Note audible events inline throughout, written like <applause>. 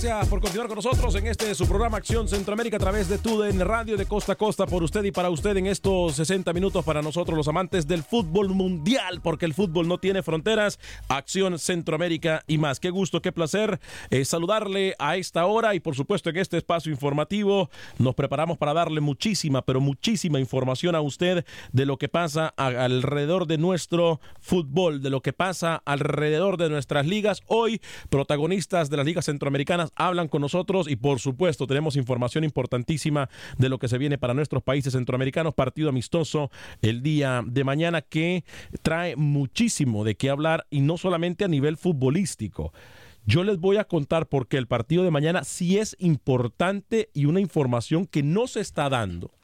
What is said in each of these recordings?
Gracias por continuar con nosotros en este su programa Acción Centroamérica a través de TUDEN Radio de costa a costa por usted y para usted en estos 60 minutos para nosotros los amantes del fútbol mundial porque el fútbol no tiene fronteras. Acción Centroamérica y más. Qué gusto, qué placer eh, saludarle a esta hora y por supuesto en este espacio informativo nos preparamos para darle muchísima, pero muchísima información a usted de lo que pasa alrededor de nuestro fútbol, de lo que pasa alrededor de nuestras ligas. Hoy protagonistas de las ligas centroamericanas hablan con nosotros y por supuesto tenemos información importantísima de lo que se viene para nuestros países centroamericanos. Partido amistoso el día de mañana que trae muchísimo de qué hablar y no solamente a nivel futbolístico. Yo les voy a contar por qué el partido de mañana sí es importante y una información que no se está dando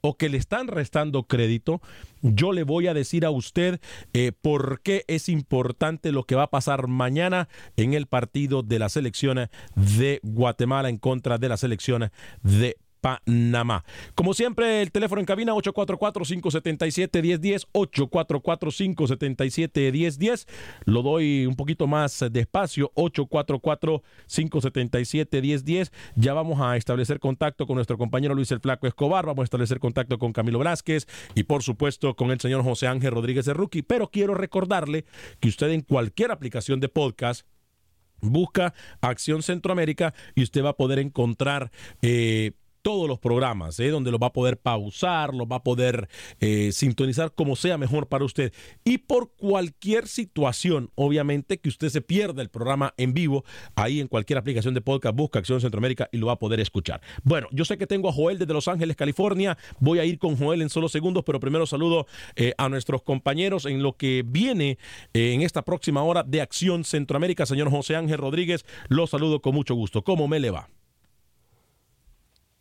o que le están restando crédito, yo le voy a decir a usted eh, por qué es importante lo que va a pasar mañana en el partido de la selección de Guatemala en contra de la selección de Panamá. Como siempre, el teléfono en cabina 844-577-1010, 844-577-1010. Lo doy un poquito más despacio, 844-577-1010. Ya vamos a establecer contacto con nuestro compañero Luis el Flaco Escobar, vamos a establecer contacto con Camilo Velázquez y por supuesto con el señor José Ángel Rodríguez de Rookie. Pero quiero recordarle que usted en cualquier aplicación de podcast busca Acción Centroamérica y usted va a poder encontrar... Eh, todos los programas, ¿eh? donde lo va a poder pausar, lo va a poder eh, sintonizar como sea mejor para usted. Y por cualquier situación, obviamente, que usted se pierda el programa en vivo, ahí en cualquier aplicación de podcast, busca Acción Centroamérica y lo va a poder escuchar. Bueno, yo sé que tengo a Joel desde Los Ángeles, California. Voy a ir con Joel en solo segundos, pero primero saludo eh, a nuestros compañeros en lo que viene en esta próxima hora de Acción Centroamérica. Señor José Ángel Rodríguez, lo saludo con mucho gusto. ¿Cómo me le va?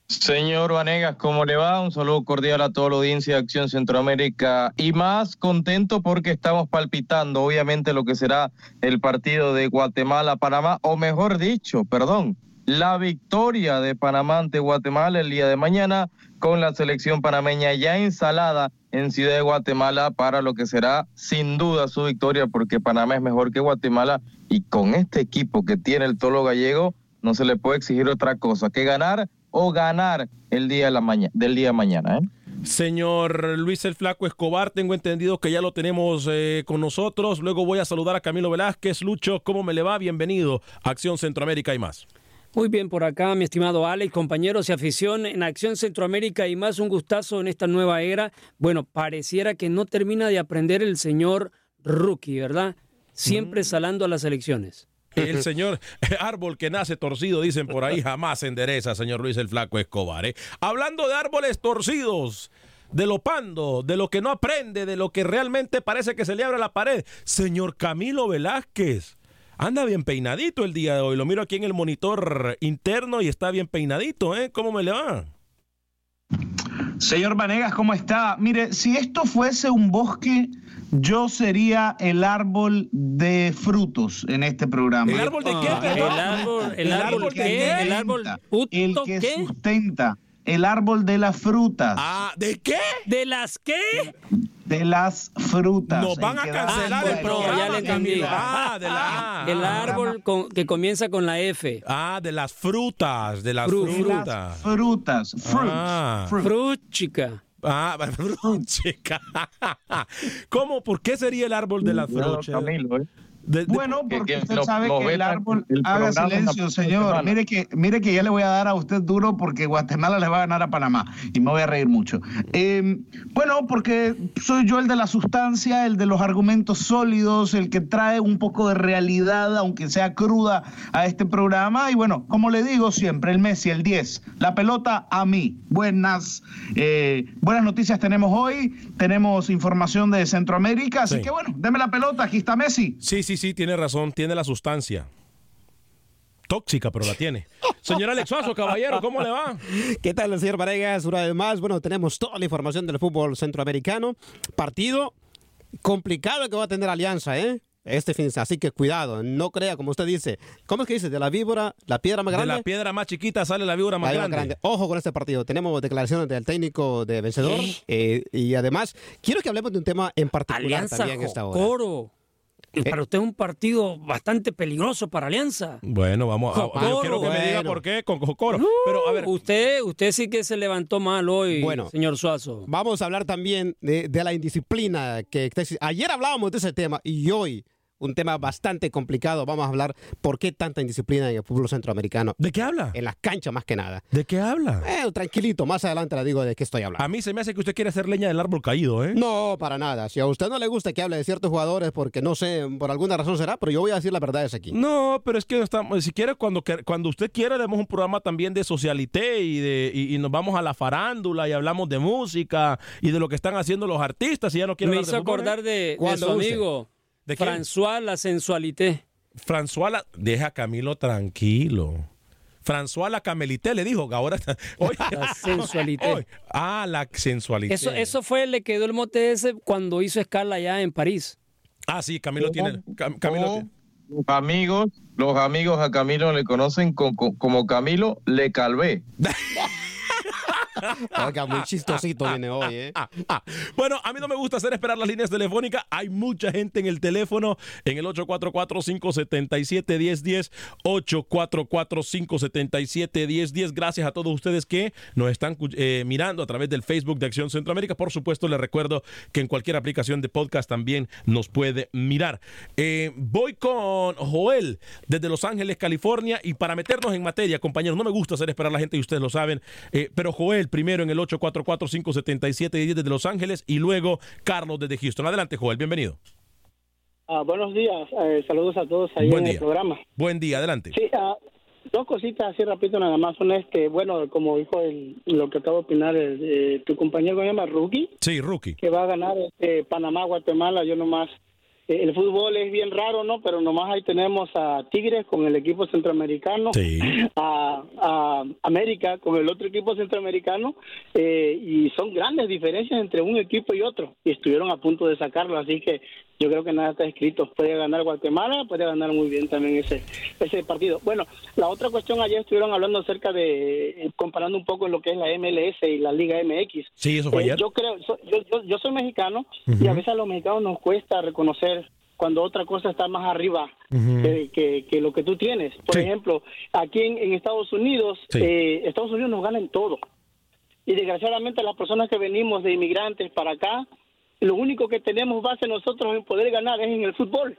Señor Vanegas, ¿cómo le va? Un saludo cordial a toda la audiencia de Acción Centroamérica y más contento porque estamos palpitando, obviamente, lo que será el partido de Guatemala-Panamá, o mejor dicho, perdón, la victoria de Panamá ante Guatemala el día de mañana con la selección panameña ya instalada en Ciudad de Guatemala para lo que será sin duda su victoria porque Panamá es mejor que Guatemala y con este equipo que tiene el Tolo Gallego no se le puede exigir otra cosa que ganar o ganar el día de la mañana, del día de mañana. ¿eh? Señor Luis el Flaco Escobar, tengo entendido que ya lo tenemos eh, con nosotros. Luego voy a saludar a Camilo Velázquez. Lucho, ¿cómo me le va? Bienvenido a Acción Centroamérica y más. Muy bien por acá, mi estimado Alex, compañeros y afición en Acción Centroamérica y más un gustazo en esta nueva era. Bueno, pareciera que no termina de aprender el señor Rookie, ¿verdad? Siempre mm. salando a las elecciones. El señor árbol que nace torcido, dicen por ahí, jamás endereza, señor Luis el Flaco Escobar. ¿eh? Hablando de árboles torcidos, de lo pando, de lo que no aprende, de lo que realmente parece que se le abre la pared. Señor Camilo Velázquez, anda bien peinadito el día de hoy. Lo miro aquí en el monitor interno y está bien peinadito, ¿eh? ¿Cómo me le va? Señor Vanegas, ¿cómo está? Mire, si esto fuese un bosque, yo sería el árbol de frutos en este programa. ¿El árbol de qué? Ah, el árbol, el, árbol, que ¿qué? El árbol puto, el que ¿qué? sustenta, el árbol de las frutas. Ah, ¿de qué? ¿De las qué? De las frutas. Nos van a que cancelar Ah, el programa. ya le entendí. Ah, de la El árbol con- que comienza con la F. Ah, de las frutas, de las Fru- de frutas. las frutas. Fruits. Ah. chica. Ah, <laughs> chica. <laughs> ¿Cómo? ¿Por qué sería el árbol de frutas? Camilo, ¿eh? De- de- Bueno, Que- porque que usted lo- sabe lo que el árbol el haga silencio, señor. Mire que, mire que ya le voy a dar a usted duro porque Guatemala le va a ganar a Panamá y me voy a reír mucho. Eh, bueno, porque soy yo el de la sustancia, el de los argumentos sólidos, el que trae un poco de realidad, aunque sea cruda, a este programa. Y bueno, como le digo siempre, el Messi, el 10, la pelota a mí. Buenas, eh, buenas noticias tenemos hoy, tenemos información de Centroamérica, así Sí. que bueno, deme la pelota, aquí está Messi. Sí, sí, sí, tiene razón, tiene la sustancia. Tóxica, pero la tiene. Señor Alex Suazo, caballero, ¿cómo le va? ¿Qué tal, señor Varegas? Una vez más, bueno, tenemos toda la información del fútbol centroamericano. Partido complicado que va a tener Alianza, ¿eh? Este fin de semana. Así que cuidado, no crea, como usted dice. ¿Cómo es que dice? De la víbora, la piedra más De grande. la piedra más chiquita sale la víbora más la víbora grande. Ojo con este partido. Tenemos declaraciones del técnico de vencedor. eh, y además, quiero que hablemos de un tema en particular Alianza también esta hora. Jocoro. Y Para usted es un partido bastante peligroso para Alianza. Bueno, vamos a. Jocoro. Yo quiero que me diga por qué con Jocoro. Pero a ver, Usted, usted sí que se levantó mal hoy, Bueno. señor Suazo. Vamos a hablar también de, de la indisciplina que ayer hablábamos de ese tema y hoy un tema bastante complicado. Vamos a hablar por qué tanta indisciplina en el fútbol centroamericano, ¿de qué habla? en las canchas más que nada. ¿De qué habla? Eh, tranquilito, más adelante le digo de qué estoy hablando. A mí se me hace que usted quiere hacer leña del árbol caído, ¿eh? No, para nada. Si a usted no le gusta que hable de ciertos jugadores, porque no sé, por alguna razón será, pero yo voy a decir la verdad es aquí. No, pero es que estamos, si quiere, cuando, cuando usted quiera, demos un programa también de socialité y, de, y, y nos vamos a la farándula y hablamos de música y de lo que están haciendo los artistas y ya no quiero Me hablar hizo de ¿eh? acordar de, de ¿Cuándo su usted? ¿De quién? François La Sensualité. François, la- deja a Camilo tranquilo. François la Camelité le dijo que ahora está. Oye, <laughs> La sensualité. ah, la sensualidad. Eso, eso fue, le quedó el mote ese cuando hizo escala allá en París. Ah, sí, Camilo tiene. Cam- Camilo O tiene- Los amigos, los amigos a Camilo le conocen co- co- como Camilo Le Calvé. <laughs> <laughs> Oiga, muy chistosito viene hoy, ¿eh? Bueno, a mí no me gusta hacer esperar las líneas telefónicas. Hay mucha gente en el teléfono en el 844-577-1010. 844-577-1010. Gracias a todos ustedes que nos están eh, mirando a través del Facebook de Acción Centroamérica. Por supuesto, les recuerdo que en cualquier aplicación de podcast también nos puede mirar. Eh, voy con Joel desde Los Ángeles, California. Y para meternos en materia, compañeros, no me gusta hacer esperar a la gente y ustedes lo saben. eh, pero Joel primero en el 844-577-1010 desde Los Ángeles y luego Carlos desde Houston. Adelante, Joel, bienvenido. Ah, buenos días, eh, saludos a todos ahí Buen en día. el programa. Buen día, adelante. Sí, ah, dos cositas así rapidito nada más son este, bueno, como dijo el, lo que acaba de opinar el, eh, tu compañero se llama Rookie, Sí, rookie. que va a ganar este, Panamá, Guatemala, yo nomás, el fútbol es bien raro, ¿no? Pero nomás ahí tenemos a Tigres con el equipo centroamericano, Sí. a, a América con el otro equipo centroamericano, eh, y son grandes diferencias entre un equipo y otro, y estuvieron a punto de sacarlo, así que yo creo que nada está escrito. Puede ganar Guatemala, puede ganar muy bien también ese ese partido. Bueno, la otra cuestión, ayer estuvieron hablando acerca de, eh, comparando un poco lo que es la MLS y la Liga MX. Sí, eso fue Eh, ayer. yo creo, so- yo, yo, yo soy mexicano y a veces a los mexicanos nos cuesta reconocer cuando otra cosa está más arriba que, que- que lo que tú tienes. Por Sí. ejemplo, aquí en, en Estados Unidos, Sí. eh, Estados Unidos nos gana en todo. Y desgraciadamente las personas que venimos de inmigrantes para acá, lo único que tenemos base nosotros en poder ganar es en el fútbol.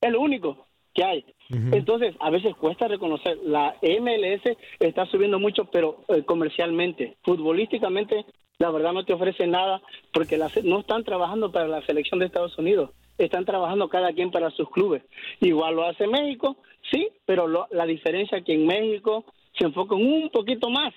Es lo único que hay. Entonces, a veces cuesta reconocer, la MLS está subiendo mucho, pero eh, comercialmente, futbolísticamente, la verdad no te ofrece nada porque las- no están trabajando para la selección de Estados Unidos, están trabajando cada quien para sus clubes. Igual lo hace México, sí, pero lo- la diferencia es que en México se enfocan un poquito más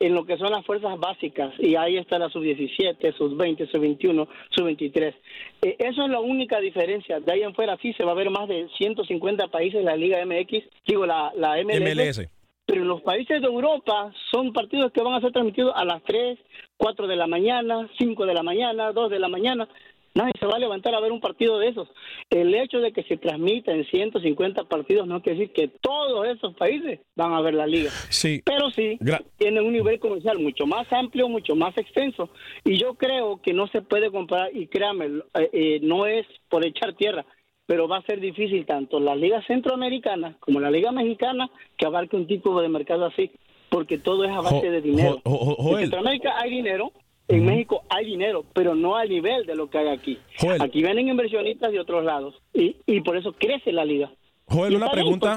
en lo que son las fuerzas básicas, y ahí está la sub-17, sub-20, sub-21, sub-23. Eh, eso es la única diferencia. De ahí en fuera sí se va a ver más de 150 países en la Liga MX, digo, la, la MLS. Pero en los países de Europa son partidos que van a ser transmitidos a las 3, 4 de la mañana, 5 de la mañana, 2 de la mañana. Nadie se va a levantar a ver un partido de esos. El hecho de que se transmita en 150 partidos no quiere decir que todos esos países van a ver la liga. Sí. Pero sí, tienen un nivel comercial mucho más amplio, mucho más extenso. Y yo creo que no se puede comparar, y créame, eh, eh, no es por echar tierra, pero va a ser difícil tanto la liga centroamericana como la liga mexicana que abarque un tipo de mercado así, porque todo es a base de dinero. en Centroamérica hay dinero, en México hay dinero, pero no al nivel de lo que hay aquí. Aquí vienen inversionistas de otros lados y, y por eso crece la liga. Joel, una pregunta.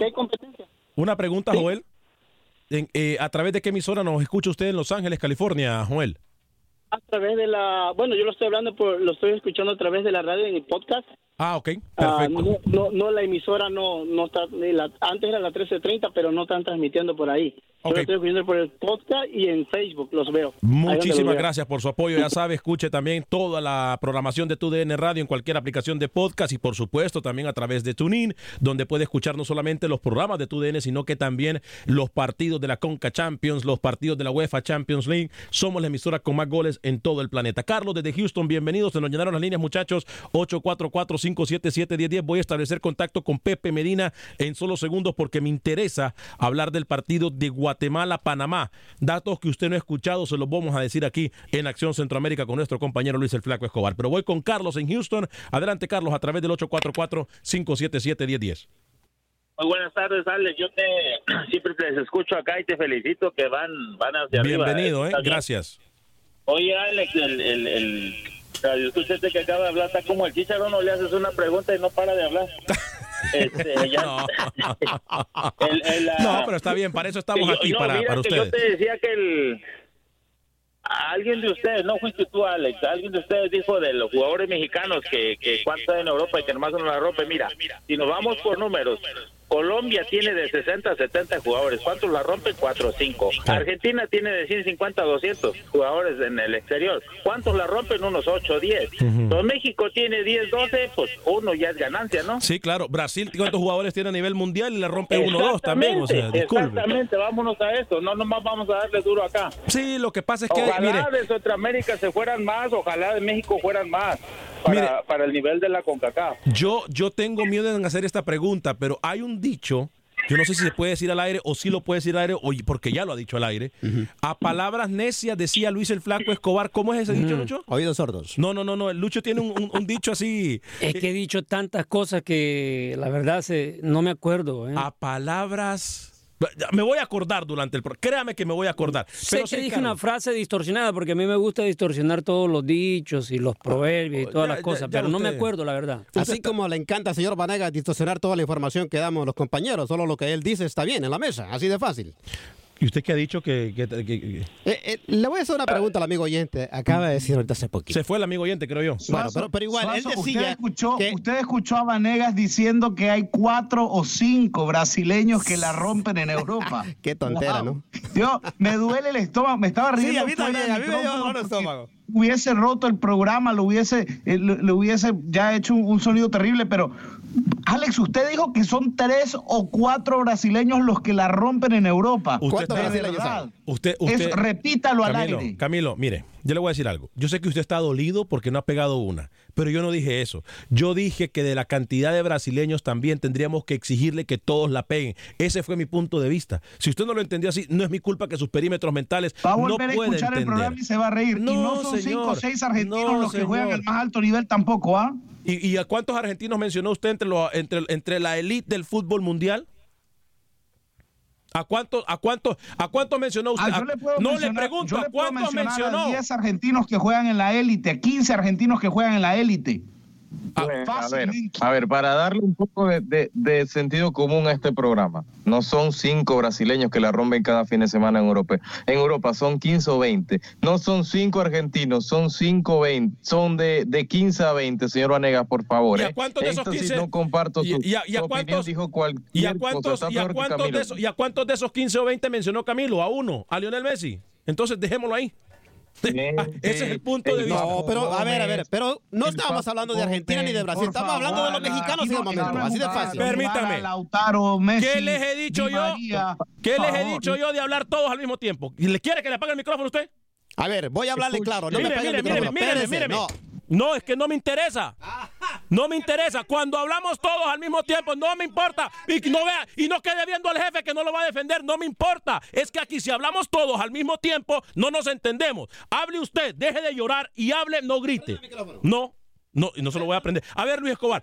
Una pregunta, Joel. Eh, ¿A través de qué emisora nos escucha usted en Los Ángeles, California, Joel? A través de la, bueno, yo lo estoy hablando, por, lo estoy escuchando a través de la radio en el podcast. Ah, ok, ah, perfecto. no, no, la emisora no, no está, antes era la 1330, pero no están transmitiendo por ahí. Yo estoy viendo por el podcast y en Facebook los veo. Muchísimas gracias por su apoyo. Ya sabe, escuche también toda la programación de TUDN Radio en cualquier aplicación de podcast y por supuesto también a través de TuneIn, donde puede escuchar no solamente los programas de TUDN, sino que también los partidos de la Conca Champions, los partidos de la UEFA Champions League. Somos la emisora con más goles en todo el planeta. Carlos, desde Houston, bienvenidos. Se nos llenaron las líneas, muchachos. 844-577-1010. Voy a establecer contacto con Pepe Medina en solo segundos porque me interesa hablar del partido de Guatemala Guatemala, Panamá. Datos que usted no ha escuchado, se los vamos a decir aquí en Acción Centroamérica con nuestro compañero Luis el Flaco Escobar. Pero voy con Carlos en Houston. Adelante, Carlos, a través del 844-577-1010. Muy buenas tardes, Alex. Yo te <clears throat> siempre te escucho acá y te felicito que van, van hacia Bienvenido, ¿eh? Gracias. Oye, Alex, el, el, el radio escuchaste que acaba de hablar, está como el chicharro, no le haces una pregunta y no para de hablar. <laughs> Este, <laughs> no. pero está bien, para eso estamos aquí, para, para ustedes. Yo te decía que el, alguien de ustedes, no fuiste tú, Alex, alguien de ustedes dijo de los jugadores mexicanos que, que cuánto en Europa y que nomás no la rompe. Mira, si nos vamos por números, Colombia tiene de 60 a 70 jugadores. ¿Cuántos la rompen? 4 o 5. Argentina tiene de 150 a 200 jugadores en el exterior. ¿Cuántos la rompen? Unos 8 o 10. México tiene 10, 12, pues uno ya es ganancia, ¿no? Sí, claro. Brasil, ¿cuántos jugadores tiene a nivel mundial y la rompe 1 o 2 también? O sea, Exactamente, vámonos a eso. No nomás vamos a darle duro acá. Sí, lo que pasa es que... Ojalá de Centroamérica se fueran más, ojalá de México fueran más para, para el nivel de la CONCACAF. Yo, yo tengo miedo en hacer esta pregunta, pero hay un dicho yo no sé si se puede decir al aire o si lo puede decir al aire, o, porque ya lo ha dicho al aire. A palabras necias decía Luis el Flaco Escobar. ¿Cómo es ese dicho, Lucho? Oídos sordos. No, no, no, no. El Lucho tiene un, dicho así. Es que he dicho tantas cosas que la verdad se, no me acuerdo. ¿eh? A palabras me voy a acordar durante el programa. Créame que me voy a acordar. Sé que dije una frase distorsionada porque a mí me gusta distorsionar todos los dichos y los proverbios y todas las cosas, pero no me acuerdo la verdad. Así como le encanta al señor Vanega distorsionar toda la información que damos los compañeros, solo lo que él dice está bien en la mesa, así de fácil. ¿Y usted qué ha dicho que... Eh, eh, le voy a hacer una pregunta al amigo oyente. Acaba de decir ahorita hace poquito. Se fue el amigo oyente, creo yo. Bueno, pero, igual, él decía usted escuchó, usted escuchó a Vanegas diciendo que hay cuatro o cinco brasileños que la rompen en Europa. <laughs> qué tontera, ¿no? Yo, me duele el estómago. Me estaba riendo. Sí, a mí también. A mí me dio el estómago hubiese roto el programa, lo hubiese, eh, lo, hubiese ya hecho un, sonido terrible, pero Alex, usted dijo que son tres o cuatro brasileños los que la rompen en Europa. ¿Cuántos brasileños Usted, usted, repítalo al aire. Camilo, mire, yo le voy a decir algo. Yo sé que usted está dolido porque no ha pegado una, pero yo no dije eso. Yo dije que de la cantidad de brasileños también tendríamos que exigirle que todos la peguen. Ese fue mi punto de vista. Si usted no lo entendió así, no es mi culpa que sus perímetros mentales va a volver a escuchar el programa y se va a reír. No, y no son cinco o seis argentinos los que juegan al más alto nivel tampoco, ¿ah? ¿Y, a cuántos argentinos mencionó usted entre, entre, entre la élite del fútbol mundial? ¿A cuántos a cuánto, a cuánto mencionó usted? Ah, no le pregunto, ¿a cuántos mencionó? 10 argentinos que juegan en la élite, 15 argentinos que juegan en la élite. A ver, a ver, para darle un poco de, sentido común a este programa, no son cinco brasileños que la rompen cada fin de semana en Europa. En Europa son 15 o 20. No son cinco argentinos, son 5 20. Son de, de 15 a 20, señor Vanegas, por favor. ¿Y a ¿eh? cuántos de esos 15? no comparto su, ¿Y, a, cuántos, dijo ¿y a cuántos, ¿y a cuántos, de esos, ¿Y a cuántos de esos 15 o 20 mencionó Camilo? ¿A uno? ¿A Lionel Messi? Entonces dejémoslo ahí. Ah, ese es el punto de vista. No, pero a ver, a ver, pero no estábamos hablando de Argentina ni de Brasil, estamos hablando de los mexicanos en el momento, así de fácil. Permítame. Lautaro, Messi, ¿Qué les he dicho Di yo? María. ¿Qué les he dicho yo de hablar todos al mismo tiempo? ¿Y le quiere que le apague el micrófono a usted? A ver, voy a hablarle claro, no me Mire, pegue el mire, mire, no. No, es que no me interesa. No me interesa. Cuando hablamos todos al mismo tiempo, no me importa. Y no vea, y no quede viendo al jefe que no lo va a defender, no me importa. Es que aquí si hablamos todos al mismo tiempo, no nos entendemos. Hable usted, deje de llorar y hable, no grite. No, no, y no se lo voy a aprender. A ver, Luis Escobar.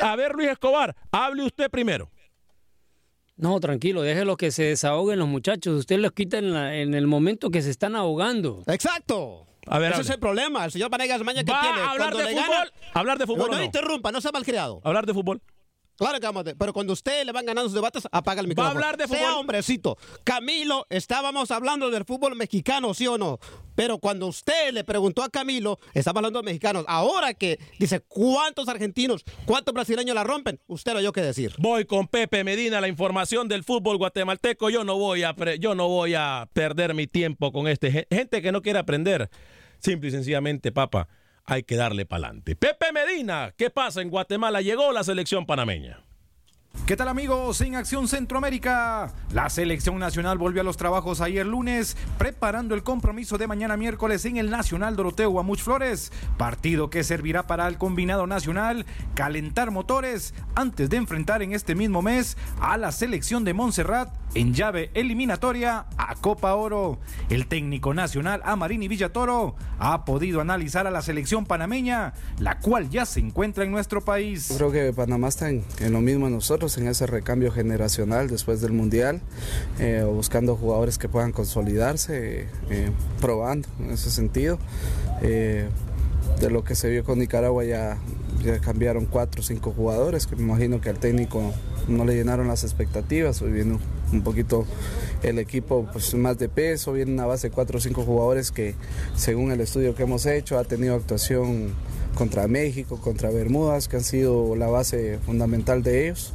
A ver, Luis Escobar, hable usted primero. No, tranquilo, déjelo que se desahoguen los muchachos. Usted los quita en, la- en el momento que se están ahogando. Exacto. A ver, Ese hable. es el problema. El señor Vanegas Maña que ¿Va tiene. a hablar de le fútbol? gana- ¿Hablar de fútbol No, o no? interrumpa, no sea malcriado. Hablar de fútbol. Claro que vamos a pero cuando usted le van ganando sus debates, apaga el micrófono. hablar de Sea fútbol? hombrecito. Camilo, estábamos hablando del fútbol mexicano, ¿sí o no? Pero cuando usted le preguntó a Camilo, estaba hablando de mexicanos. Ahora que dice cuántos argentinos, cuántos brasileños la rompen, usted lo oyó que decir. Voy con Pepe Medina, la información del fútbol guatemalteco. Yo no voy a, yo no voy a perder mi tiempo con este gen- gente que no quiere aprender. Simple y sencillamente, papá, hay que darle para adelante. Pepe Medina, ¿qué pasa en Guatemala? Llegó la selección panameña. ¿Qué tal amigos? En Acción Centroamérica, la selección nacional volvió a los trabajos ayer lunes, preparando el compromiso de mañana miércoles en el Nacional Doroteo Guamuch Flores, partido que servirá para el combinado nacional calentar motores antes de enfrentar en este mismo mes a la selección de Montserrat en llave eliminatoria a Copa Oro. El técnico nacional Amarini Villatoro ha podido analizar a la selección panameña, la cual ya se encuentra en nuestro país. Creo que Panamá está en, en lo mismo de nosotros, en ese recambio generacional después del Mundial, eh, buscando jugadores que puedan consolidarse, eh, probando en ese sentido. Eh, de lo que se vio con Nicaragua ya, ya cambiaron cuatro o cinco jugadores, que me imagino que al técnico no le llenaron las expectativas, hoy viene un poquito el equipo pues, más de peso, viene una base de cuatro o cinco jugadores que según el estudio que hemos hecho ha tenido actuación contra México, contra Bermudas, que han sido la base fundamental de ellos.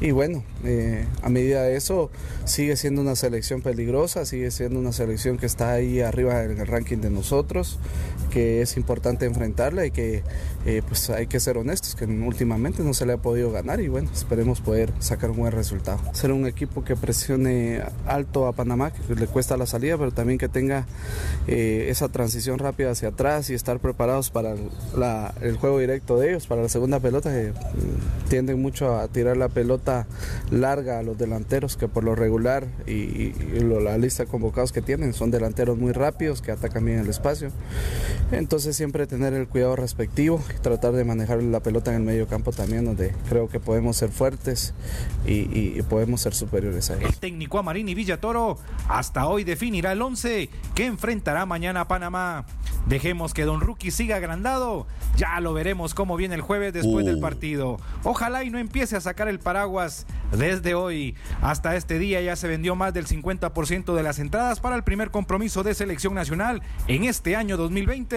Y bueno, eh, a medida de eso sigue siendo una selección peligrosa, sigue siendo una selección que está ahí arriba en el ranking de nosotros, que es importante enfrentarla y que eh, pues hay que ser honestos, que últimamente no se le ha podido ganar y bueno, esperemos poder sacar un buen resultado. Ser un equipo que presione alto a Panamá, que le cuesta la salida, pero también que tenga eh, esa transición rápida hacia atrás y estar preparados para la- el juego directo de ellos, para la segunda pelota, que mm, tienden mucho a tirar la pelota larga a los delanteros, que por lo regular y, y- y lo- la lista de convocados que tienen son delanteros muy rápidos, que atacan bien el espacio. Entonces siempre tener el cuidado respectivo y tratar de manejar la pelota en el medio campo también, donde creo que podemos ser fuertes y, y- y podemos ser superiores a ellos. El técnico Amarini Villatoro hasta hoy definirá el 11 que enfrentará mañana a Panamá. Dejemos que Don Rookie siga agrandado. Ya lo veremos cómo viene el jueves después Uh. del partido. Ojalá y no empiece a sacar el paraguas desde hoy. Hasta este día ya se vendió más del 50% de las entradas para el primer compromiso de selección nacional en este año 2020.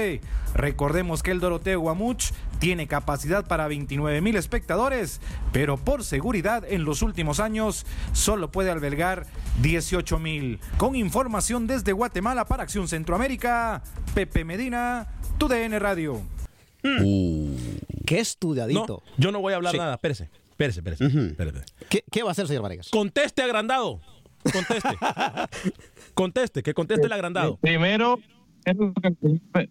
Recordemos que el Doroteo Guamuch tiene capacidad para 29 mil espectadores, pero por seguridad en los últimos años solo puede albergar 18 mil. Con información desde Guatemala para Acción Centroamérica, Pepe Medina, TUDN Radio. Qué estudiadito. No, yo no voy a hablar Sí. nada. Espérese, espérese, espérese. espérese. ¿Qué, qué va a hacer, señor Varegas? Conteste agrandado. Conteste. <laughs> conteste, que conteste el agrandado. Primero,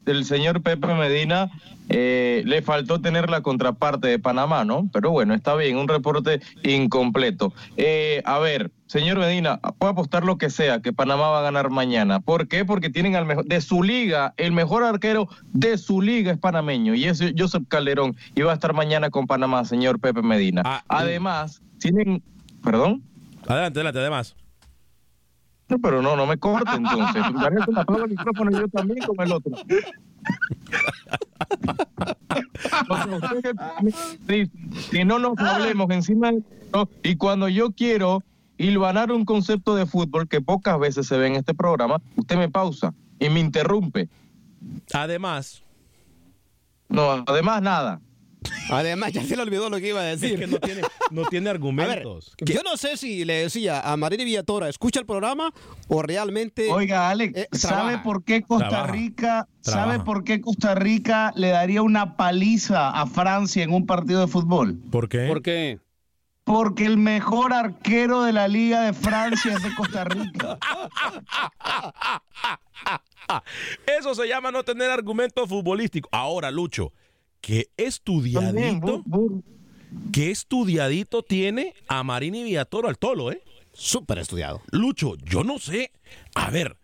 el señor Pepe Medina eh, le faltó tener la contraparte de Panamá, ¿no? Pero bueno, está bien, un reporte incompleto. Eh, a ver, señor Medina, puede apostar lo que sea, que Panamá va a ganar mañana. ¿Por qué? Porque tienen al mejor, de su liga, el mejor arquero de su liga es panameño, y es Joseph Calderón, y va a estar mañana con Panamá, señor Pepe Medina. Además, tienen, perdón. Adelante, adelante, además. No, pero no, no me corte entonces. Vanessa, me apago el micrófono y yo también con el otro. <laughs> Si no nos hablemos encima de esto, y cuando yo quiero hilvanar un concepto de fútbol que pocas veces se ve en este programa, usted me pausa y me interrumpe. Además. No, además nada. Además, ya se le olvidó lo que iba a decir. Es que no tiene, no tiene <laughs> argumentos. Ver, yo no sé si le decía a Marini Villatora, escucha el programa o realmente. Oiga, Alex, eh, ¿sabe por qué Costa Trabaja. Rica, sabe por qué Costa Rica le daría una paliza a Francia en un partido de fútbol? ¿Por qué? ¿Por qué? Porque el mejor arquero de la Liga de Francia es de Costa Rica. <laughs> Eso se llama no tener argumentos futbolísticos. Ahora, Lucho, que estudiadito, que estudiadito tiene a Marini Villatoro al tolo, ¿eh? Súper estudiado. Lucho, yo no sé. A ver,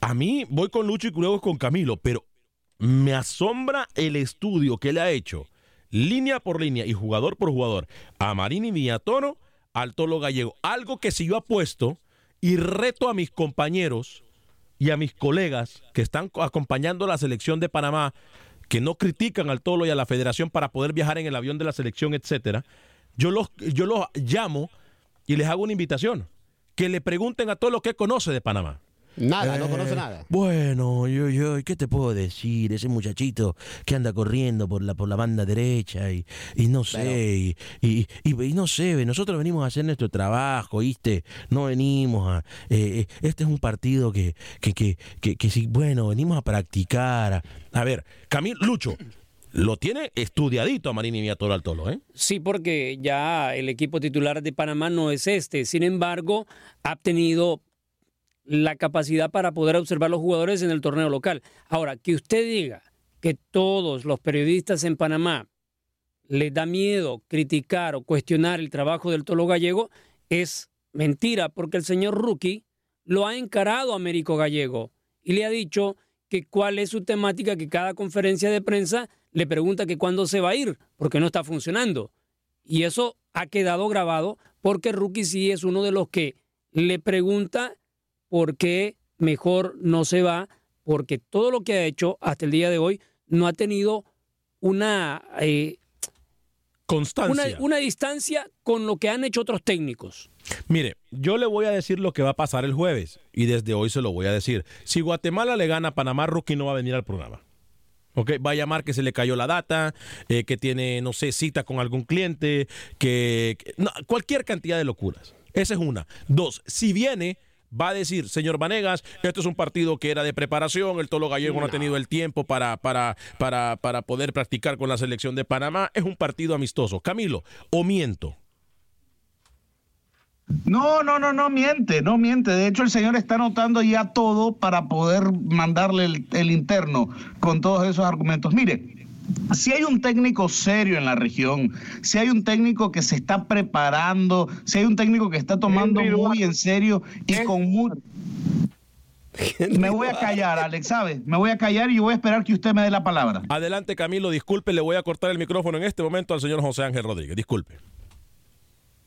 a mí voy con Lucho y luego con Camilo, pero me asombra el estudio que le ha hecho, línea por línea y jugador por jugador, a Marini Villatoro, al Tolo Gallego. Algo que si yo apuesto y reto a mis compañeros y a mis colegas que están co- acompañando a la selección de Panamá, que no critican al Tolo y a la federación para poder viajar en el avión de la selección, etcétera, yo los, yo los llamo y les hago una invitación. Que le pregunten a todos los que conoce de Panamá. Nada, no Eh, conoce nada. Bueno, yo, yo, ¿qué te puedo decir? Ese muchachito que anda corriendo por la, por la banda derecha y, y no sé, y, y, y- y no sé, nosotros venimos a hacer nuestro trabajo, ¿viste? No venimos a... eh, eh, este es un partido que, que, que, que, que sí, bueno, venimos a practicar. a- A ver, Camilo, Lucho, lo tiene estudiadito a Marini Villatoro al Tolo, ¿eh? Sí, porque ya el equipo titular de Panamá no es este. Sin embargo, ha tenido la capacidad para poder observar los jugadores en el torneo local. Ahora, que usted diga que todos los periodistas en Panamá les da miedo criticar o cuestionar el trabajo del Tolo Gallego es mentira, porque el señor Rookie lo ha encarado a Américo Gallego y le ha dicho que cuál es su temática, que cada conferencia de prensa le pregunta que cuándo se va a ir, porque no está funcionando. Y eso ha quedado grabado porque Rookie sí es uno de los que le pregunta por qué mejor no se va, porque todo lo que ha hecho hasta el día de hoy no ha tenido una, eh, Constancia. una, una distancia con lo que han hecho otros técnicos. Mire, yo le voy a decir lo que va a pasar el jueves y desde hoy se lo voy a decir. Si Guatemala le gana a Panamá, Rookie no va a venir al programa. Ok, va a llamar que se le cayó la data, eh, que tiene, no sé, cita con algún cliente, que, que- no, cualquier cantidad de locuras. Esa es una. Dos, si viene, va a decir, señor Vanegas, esto es un partido que era de preparación, el Tolo Gallego no, ha tenido el tiempo para, para, para, para poder practicar con la selección de Panamá, es un partido amistoso. Camilo, o miento. No, no, no, no miente, no miente. De hecho, el señor está anotando ya todo para poder mandarle el, el interno con todos esos argumentos. Mire, si hay un técnico serio en la región, si hay un técnico que se está preparando, si hay un técnico que está tomando muy en serio y con muy... Me voy a callar, Alex, ¿sabe? Me voy a callar y voy a esperar que usted me dé la palabra. Adelante, Camilo, disculpe, le voy a cortar el micrófono en este momento al señor José Ángel Rodríguez. Disculpe.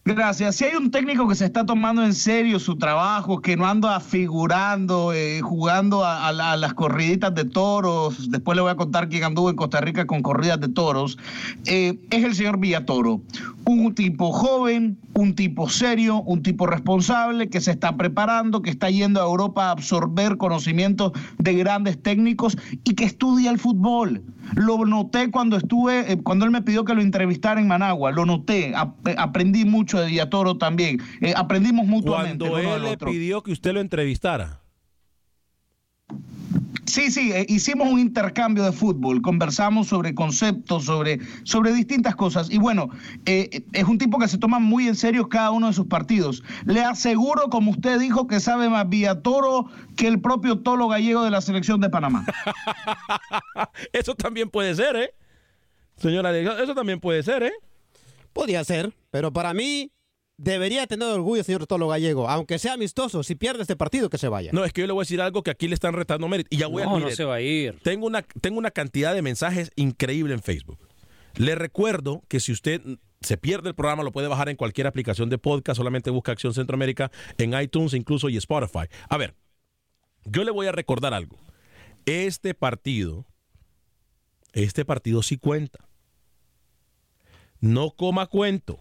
Gracias. Si hay un técnico que se está tomando en serio su trabajo, que no anda figurando, eh, jugando a, a la- a las corriditas de toros, después le voy a contar quién anduvo en Costa Rica con corridas de toros, eh, es el señor Villatoro. Un tipo joven, un tipo serio, un tipo responsable que se está preparando, que está yendo a Europa a absorber conocimientos de grandes técnicos y que estudia el fútbol. Lo noté cuando estuve, eh, cuando él me pidió que lo entrevistara en Managua, lo noté, eh, aprendí mucho de Villatoro también, Eh, aprendimos mutuamente. Cuando él le pidió que usted lo entrevistara. Sí, sí, eh, hicimos un intercambio de fútbol, conversamos sobre conceptos, sobre, sobre distintas cosas. Y bueno, eh, es un tipo que se toma muy en serio cada uno de sus partidos. Le aseguro, como usted dijo, que sabe más Villatoro que el propio Tolo Gallego de la selección de Panamá. <laughs> Eso también puede ser, ¿eh? Señora, eso también puede ser, ¿eh? Podría ser, pero para mí debería tener orgullo, señor Tolo Gallego. Aunque sea amistoso, si pierde este partido, que se vaya. No, es que yo le voy a decir algo que aquí le están retando mérito. Y ya voy a No, no mire, se va a ir. Tengo una, tengo una cantidad de mensajes increíble en Facebook. Le recuerdo que si usted se pierde el programa, lo puede bajar en cualquier aplicación de podcast. Solamente busca Acción Centroamérica en iTunes, incluso y Spotify. A ver, yo le voy a recordar algo. Este partido, este partido sí cuenta. No coma cuento.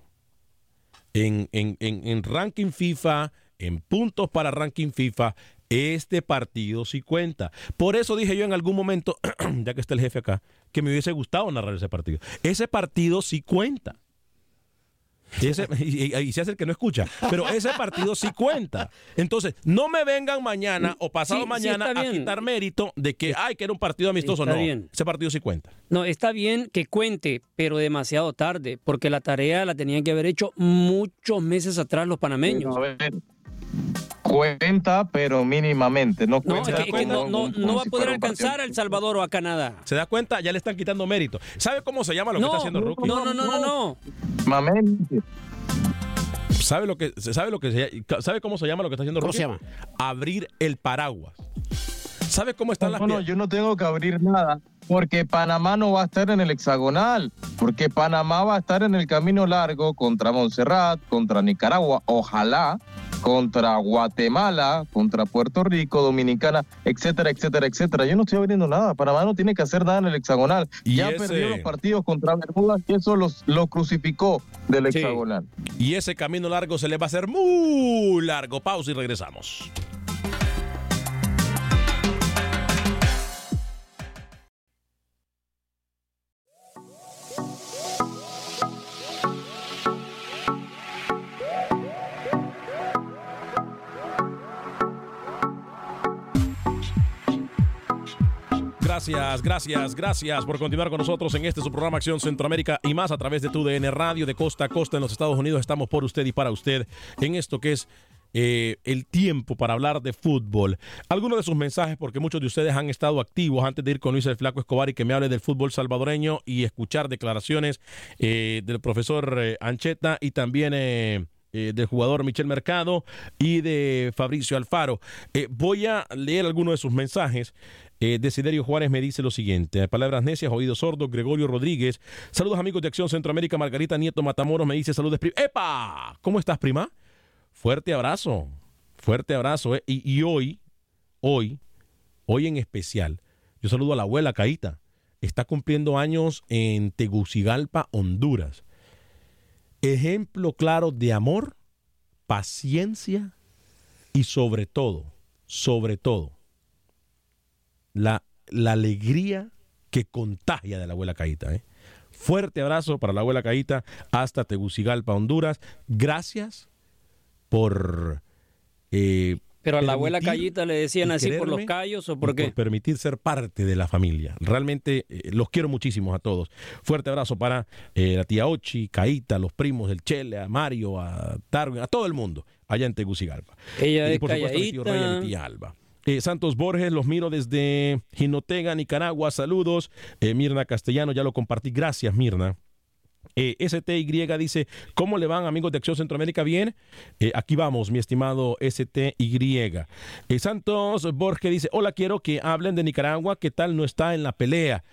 En, en- en- en ranking FIFA, en puntos para ranking FIFA, Este partido sí cuenta. Por eso dije yo en algún momento, <clears throat> ya que está el jefe acá, que me hubiese gustado narrar ese partido. Ese partido sí cuenta. Y, ese- y- y- y se hace el que no escucha. Pero ese partido sí cuenta. Entonces, no me vengan mañana o pasado Sí, mañana a quitar mérito de que, ay, que era un partido amistoso. Está no, bien. ese partido sí cuenta. No, está bien que cuente, pero demasiado tarde, porque la tarea la tenían que haber hecho muchos meses atrás los panameños. A ver, cuenta, pero mínimamente. No, No, cuenta es que, es que no, no- no va a poder alcanzar a El Salvador o a Canadá. ¿Se da cuenta? Ya le están quitando mérito. ¿Sabe cómo se llama lo que No, está haciendo Rookie? no, no, no, no, no. Mamente. ¿Sabe lo que sabe lo que se- sabe cómo se llama lo que está haciendo ¿Cómo Rookie? se llama? Abrir el paraguas. ¿Sabe cómo están las No, no, yo no tengo que abrir nada porque Panamá no va a estar en el hexagonal, porque Panamá va a estar en el camino largo contra Montserrat, contra Nicaragua, ojalá, contra Guatemala, contra Puerto Rico, Dominicana, etcétera, etcétera, etcétera. Yo no estoy abriendo nada. Panamá no tiene que hacer nada en el hexagonal. Y ya ese- perdió los partidos contra Bermudas y eso los, lo crucificó del Sí. hexagonal. Y ese camino largo se le va a hacer muy largo. Pausa y regresamos. Gracias, gracias, gracias por continuar con nosotros en este su programa Acción Centroamérica y más a través de tu DN Radio de costa a costa en los Estados Unidos. Estamos por usted y para usted en esto que es eh, el tiempo para hablar de fútbol. Algunos de sus mensajes, porque muchos de ustedes han estado activos antes de ir con Luis el Flaco Escobar y que me hable del fútbol salvadoreño y escuchar declaraciones eh, del profesor eh, Ancheta y también... eh, del jugador Michel Mercado y de Fabricio Alfaro. Voy a leer algunos de sus mensajes. Eh, Desiderio Juárez me dice lo siguiente: palabras necias, oídos sordos. Gregorio Rodríguez, saludos amigos de Acción Centroamérica. Margarita Nieto Matamoros me dice saludos. ¡Epa! ¿Cómo estás, prima? Fuerte abrazo, fuerte abrazo. eh. Y, y hoy, hoy, hoy en especial, yo saludo a la abuela Caíta. Está cumpliendo años en Tegucigalpa, Honduras. Ejemplo claro de amor, paciencia y sobre todo, sobre todo, la, la alegría que contagia de la abuela Caíta. ¿eh? Fuerte abrazo para la abuela Caíta hasta Tegucigalpa, Honduras. Gracias por... eh, Pero a la abuela Callita le decían así por los callos o por qué. permitir ser parte de la familia. Realmente eh, los quiero muchísimo a todos. Fuerte abrazo para eh, la tía Ochi, Caíta, los primos del Chele, a Mario, a Darwin, a todo el mundo allá en Tegucigalpa. Ella y es por supuesto a mi tío Rey y a mi tía Alba. Eh, Santos Borges, los miro desde Jinotega, Nicaragua. Saludos. Eh, Mirna Castellano, ya lo compartí. Gracias, Mirna. Eh, STY dice, ¿cómo le van amigos de Acción Centroamérica? Bien, Eh, aquí vamos, mi estimado STY. Eh, Santos Borges dice, hola, quiero que hablen de Nicaragua, ¿qué tal no está en la pelea?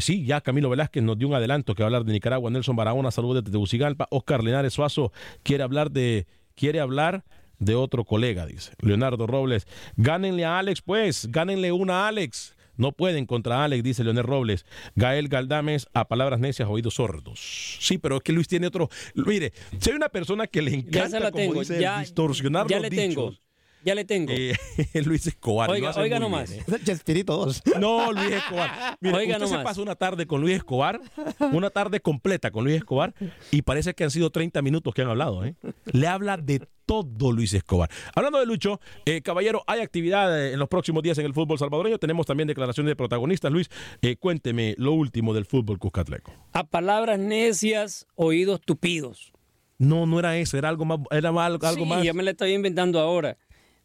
Sí, ya Camilo Velázquez nos dio un adelanto que hablar de Nicaragua, Nelson Barahona, saludos desde Tegucigalpa, Oscar Linares Suazo quiere hablar de, quiere hablar de otro colega, dice. Leonardo Robles, gánenle a Alex, pues, gánenle una a Alex. No pueden contra Alex, dice Leonel Robles. Gael Galdames, a palabras necias, oídos sordos. Sí, pero es que Luis tiene otro. Mire, si hay una persona que le Ya encanta, se la como tengo, dice ya, distorsionar ya los le tengo, dichos, ya le tengo. eh, <laughs> Luis Escobar. Oiga, lo oiga nomás. ¿eh? Chespirito 2. No, Luis Escobar. Oiga usted se nomás. pasa una tarde con Luis Escobar, una tarde completa con Luis Escobar, y parece que han sido 30 minutos que han hablado. ¿eh? Le habla de todo Luis Escobar. Hablando de Lucho, eh, caballero, hay actividad eh, en los próximos días en el fútbol salvadoreño. Tenemos también declaraciones de protagonistas. Luis, eh, cuénteme lo último del fútbol Cuscatleco. A palabras necias, oídos tupidos. No, no era eso, era algo más. Era algo, algo Sí, más. ya me la estoy inventando ahora.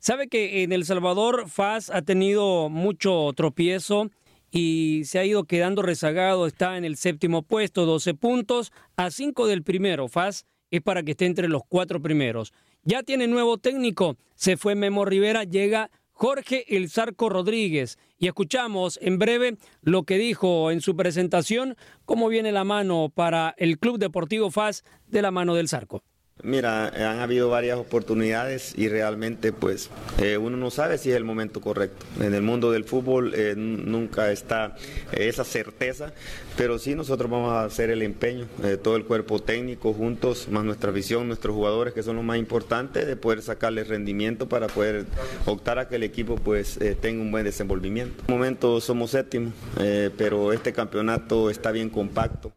¿Sabe que en El Salvador FAS ha tenido mucho tropiezo y se ha ido quedando rezagado? Está en el séptimo puesto, 12 puntos, a 5 del primero. FAS es para que esté entre los cuatro primeros. Ya tiene nuevo técnico, se fue Memo Rivera, llega Jorge El Zarco Rodríguez. Y escuchamos en breve lo que dijo en su presentación, cómo viene la mano para el Club Deportivo FAS de la mano del Zarco. Mira, han habido varias oportunidades y realmente pues eh, uno no sabe si es el momento correcto. En el mundo del fútbol eh, nunca está eh, esa certeza, pero sí nosotros vamos a hacer el empeño, todo el cuerpo técnico juntos, más nuestra visión, nuestros jugadores que son los más importantes, de poder sacarle rendimiento para poder optar a que el equipo pues tenga un buen desenvolvimiento. En este momento somos séptimo, pero este campeonato está bien compacto.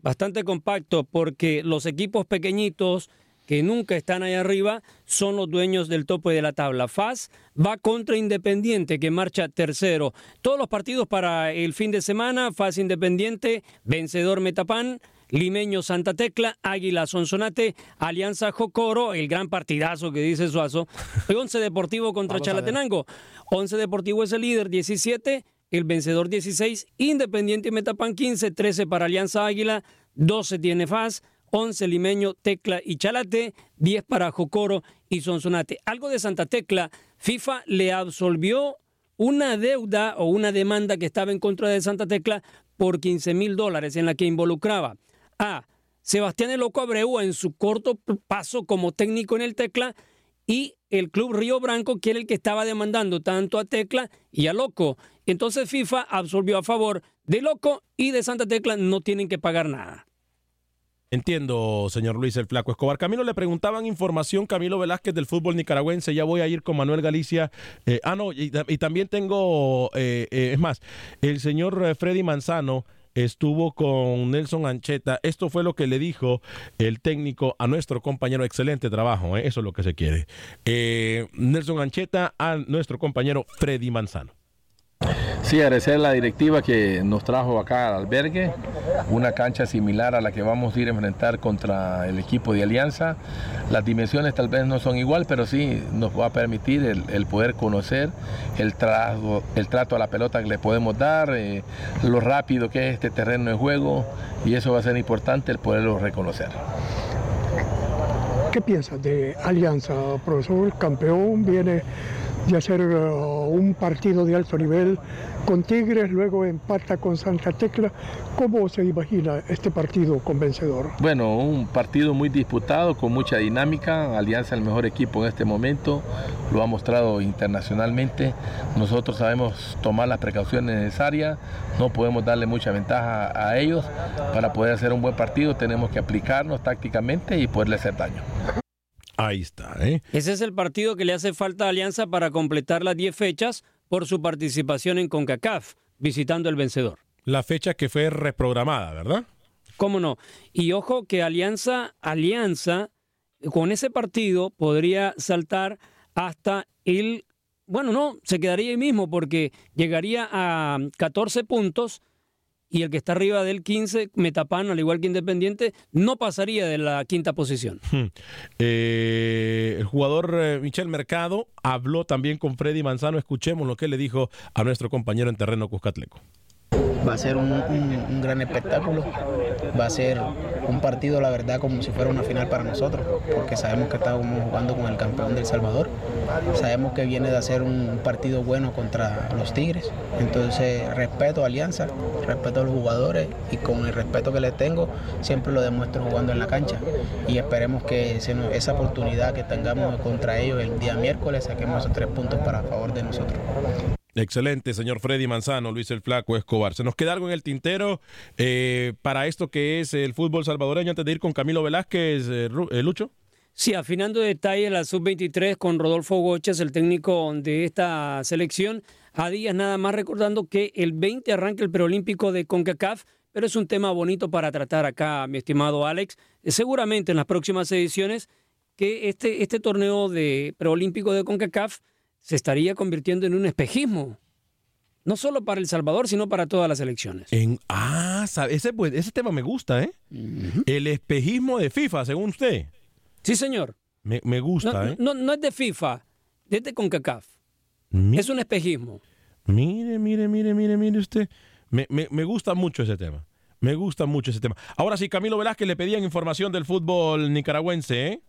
Bastante compacto porque los equipos pequeñitos que nunca están ahí arriba, son los dueños del tope de la tabla. FAS va contra Independiente, que marcha tercero. Todos los partidos para el fin de semana, FAS Independiente, vencedor Metapán. Limeño Santa Tecla, Águila Sonsonate, Alianza Jocoro, el gran partidazo que dice Suazo, y Once Deportivo contra Chalatenango. Once Deportivo es el líder, 17, el vencedor 16, Independiente Metapan 15, 13 para Alianza Águila, 12 tiene FAS, 11 Limeño, Tecla y Chalate, 10 para Jocoro y Sonsonate. Algo de Santa Tecla, FIFA le absolvió una deuda o una demanda que estaba en contra de Santa Tecla por 15 mil dólares en la que involucraba a Sebastián El Loco Abreu en su corto paso como técnico en el Tecla y el Club Río Branco, que era el que estaba demandando tanto a Tecla y a Loco. Entonces FIFA absolvió a favor de Loco y de Santa Tecla no tienen que pagar nada. Entiendo, señor Luis el Flaco Escobar. Camilo, le preguntaban información, Camilo Velázquez del fútbol nicaragüense. Ya voy a ir con Manuel Galicia. Eh, ah, no, y, también tengo, eh, eh, es más, el señor Freddy Manzano estuvo con Nelson Ancheta. Esto fue lo que le dijo el técnico a nuestro compañero. Excelente trabajo, eso es lo que se quiere. Nelson Ancheta a nuestro compañero Freddy Manzano. Sí, agradecer la directiva que nos trajo acá al albergue, una cancha similar a la que vamos a ir a enfrentar contra el equipo de Alianza. Las dimensiones tal vez no son igual, pero sí nos va a permitir el, poder conocer el trato, a la pelota que le podemos dar, eh, lo rápido que es este terreno de juego y eso va a ser importante el poderlo reconocer. ¿Qué piensas de Alianza, profesor? Campeón viene de hacer uh, un partido de alto nivel con Tigres, luego empata con Santa Tecla. ¿Cómo se imagina este partido con vencedor? Bueno, un partido muy disputado, con mucha dinámica. Alianza el mejor equipo en este momento, lo ha mostrado internacionalmente. Nosotros sabemos tomar las precauciones necesarias, no podemos darle mucha ventaja a ellos. Para poder hacer un buen partido tenemos que aplicarnos tácticamente y poderle hacer daño. Ahí está. ¿eh? Ese es el partido que le hace falta a Alianza para completar las 10 fechas por su participación en CONCACAF, visitando el vencedor. La fecha que fue reprogramada, ¿verdad? ¿Cómo no? Y ojo que Alianza, Alianza, con ese partido podría saltar hasta el... Bueno, no, se quedaría ahí mismo porque llegaría a 14 puntos y el que está arriba del 15, Metapan, al igual que Independiente, no pasaría de la quinta posición. <laughs> Hmm. Eh, el jugador eh, Michel Mercado habló también con Freddy Manzano. Escuchemos lo que le dijo a nuestro compañero en terreno Cuscatleco. Va a ser un, gran espectáculo, va a ser un partido, la verdad, como si fuera una final para nosotros, porque sabemos que estamos jugando con el campeón del Salvador, sabemos que viene de hacer un partido bueno contra los Tigres, entonces respeto a Alianza, respeto a los jugadores y con el respeto que les tengo, siempre lo demuestro jugando en la cancha. Y esperemos que esa oportunidad que tengamos contra ellos el día miércoles saquemos esos tres puntos para favor de nosotros. Excelente, señor Freddy Manzano, Luis el Flaco Escobar. ¿Se nos queda algo en el tintero eh, para esto que es el fútbol salvadoreño antes de ir con Camilo Velázquez, eh, eh, Lucho? Sí, afinando detalles, la sub-23 con Rodolfo Goches, el técnico de esta selección, a días nada más recordando que el 20 arranca el preolímpico de CONCACAF, pero es un tema bonito para tratar acá, mi estimado Alex. Seguramente en las próximas ediciones que este, este torneo de preolímpico de CONCACAF se estaría convirtiendo en un espejismo. No solo para El Salvador, sino para todas las elecciones. En, ah, ese, pues, ese tema me gusta, ¿eh? El espejismo de FIFA, según usted. Sí, señor. Me, gusta, no, ¿eh? No, es de FIFA, es de CONCACAF. es un espejismo. Mire, mire, mire, mire, mire usted. Me, me, gusta mucho ese tema. Me gusta mucho ese tema. Ahora sí, Camilo Velázquez le pedían información del fútbol nicaragüense, ¿eh?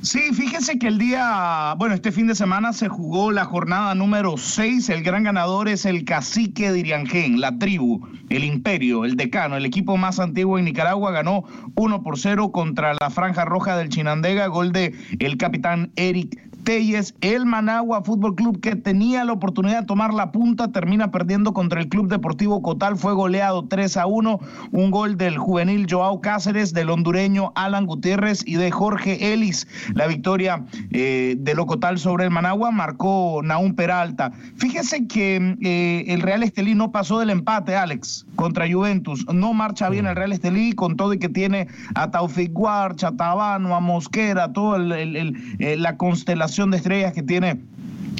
Sí, fíjese que el día, bueno, este fin de semana se jugó la jornada número 6. El gran ganador es el cacique de Iriangén, la tribu, el imperio, el decano, el equipo más antiguo en Nicaragua. Ganó 1 por 0 contra la Franja Roja del Chinandega, gol de el capitán Eric Telles, el Managua Fútbol Club que tenía la oportunidad de tomar la punta, termina perdiendo contra el Club Deportivo Cotal, fue goleado 3 a 1, un gol del juvenil Joao Cáceres, del hondureño Alan Gutiérrez y de Jorge Ellis. La victoria eh, de Locotal sobre el Managua marcó Naún Peralta. Fíjese que eh, el Real Estelí no pasó del empate, Alex, contra Juventus. No marcha bien el Real Estelí con todo y que tiene a Taufik Guarch, a a Mosquera, toda eh, la constelación de estrellas que tiene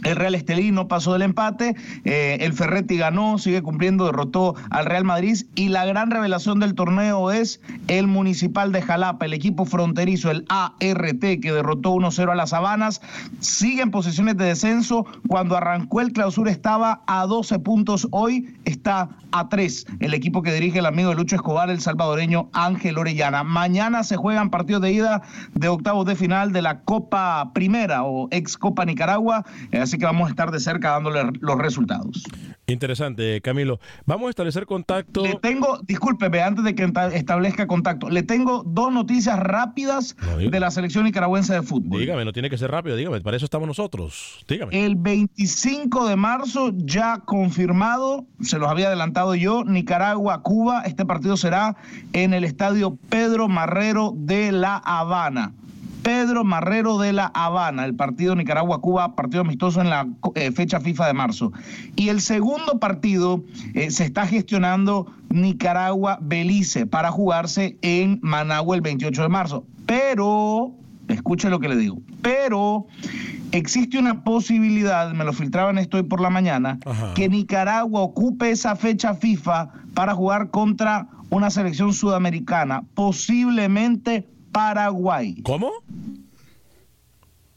el Real Estelí no pasó del empate, eh, el Ferretti ganó, sigue cumpliendo, derrotó al Real Madrid y la gran revelación del torneo es el Municipal de Jalapa, el equipo fronterizo, el ART, que derrotó 1-0 a las Habanas, sigue en posiciones de descenso, cuando arrancó el clausura estaba a 12 puntos, hoy está a 3, el equipo que dirige el amigo de Lucho Escobar, el salvadoreño Ángel Orellana. Mañana se juegan partidos de ida de octavos de final de la Copa Primera o ex Copa Nicaragua. Eh, así que vamos a estar de cerca dándole los resultados. Interesante, Camilo. Vamos a establecer contacto. Le tengo, discúlpeme, antes de que establezca contacto, le tengo dos noticias rápidas de la selección nicaragüense de fútbol. Dígame, no tiene que ser rápido, dígame, para eso estamos nosotros. Dígame. El 25 de marzo, ya confirmado, se los había adelantado yo, Nicaragua-Cuba. Este partido será en el estadio Pedro Marrero de La Habana. Pedro Marrero de La Habana, el partido Nicaragua-Cuba, partido amistoso en la eh, fecha FIFA de marzo. Y el segundo partido eh, se está gestionando Nicaragua-Belice para jugarse en Managua el 28 de marzo. Pero, escuche lo que le digo, pero existe una posibilidad, me lo filtraban esto hoy por la mañana, que Nicaragua ocupe esa fecha FIFA para jugar contra una selección sudamericana, posiblemente Paraguay. ¿Cómo?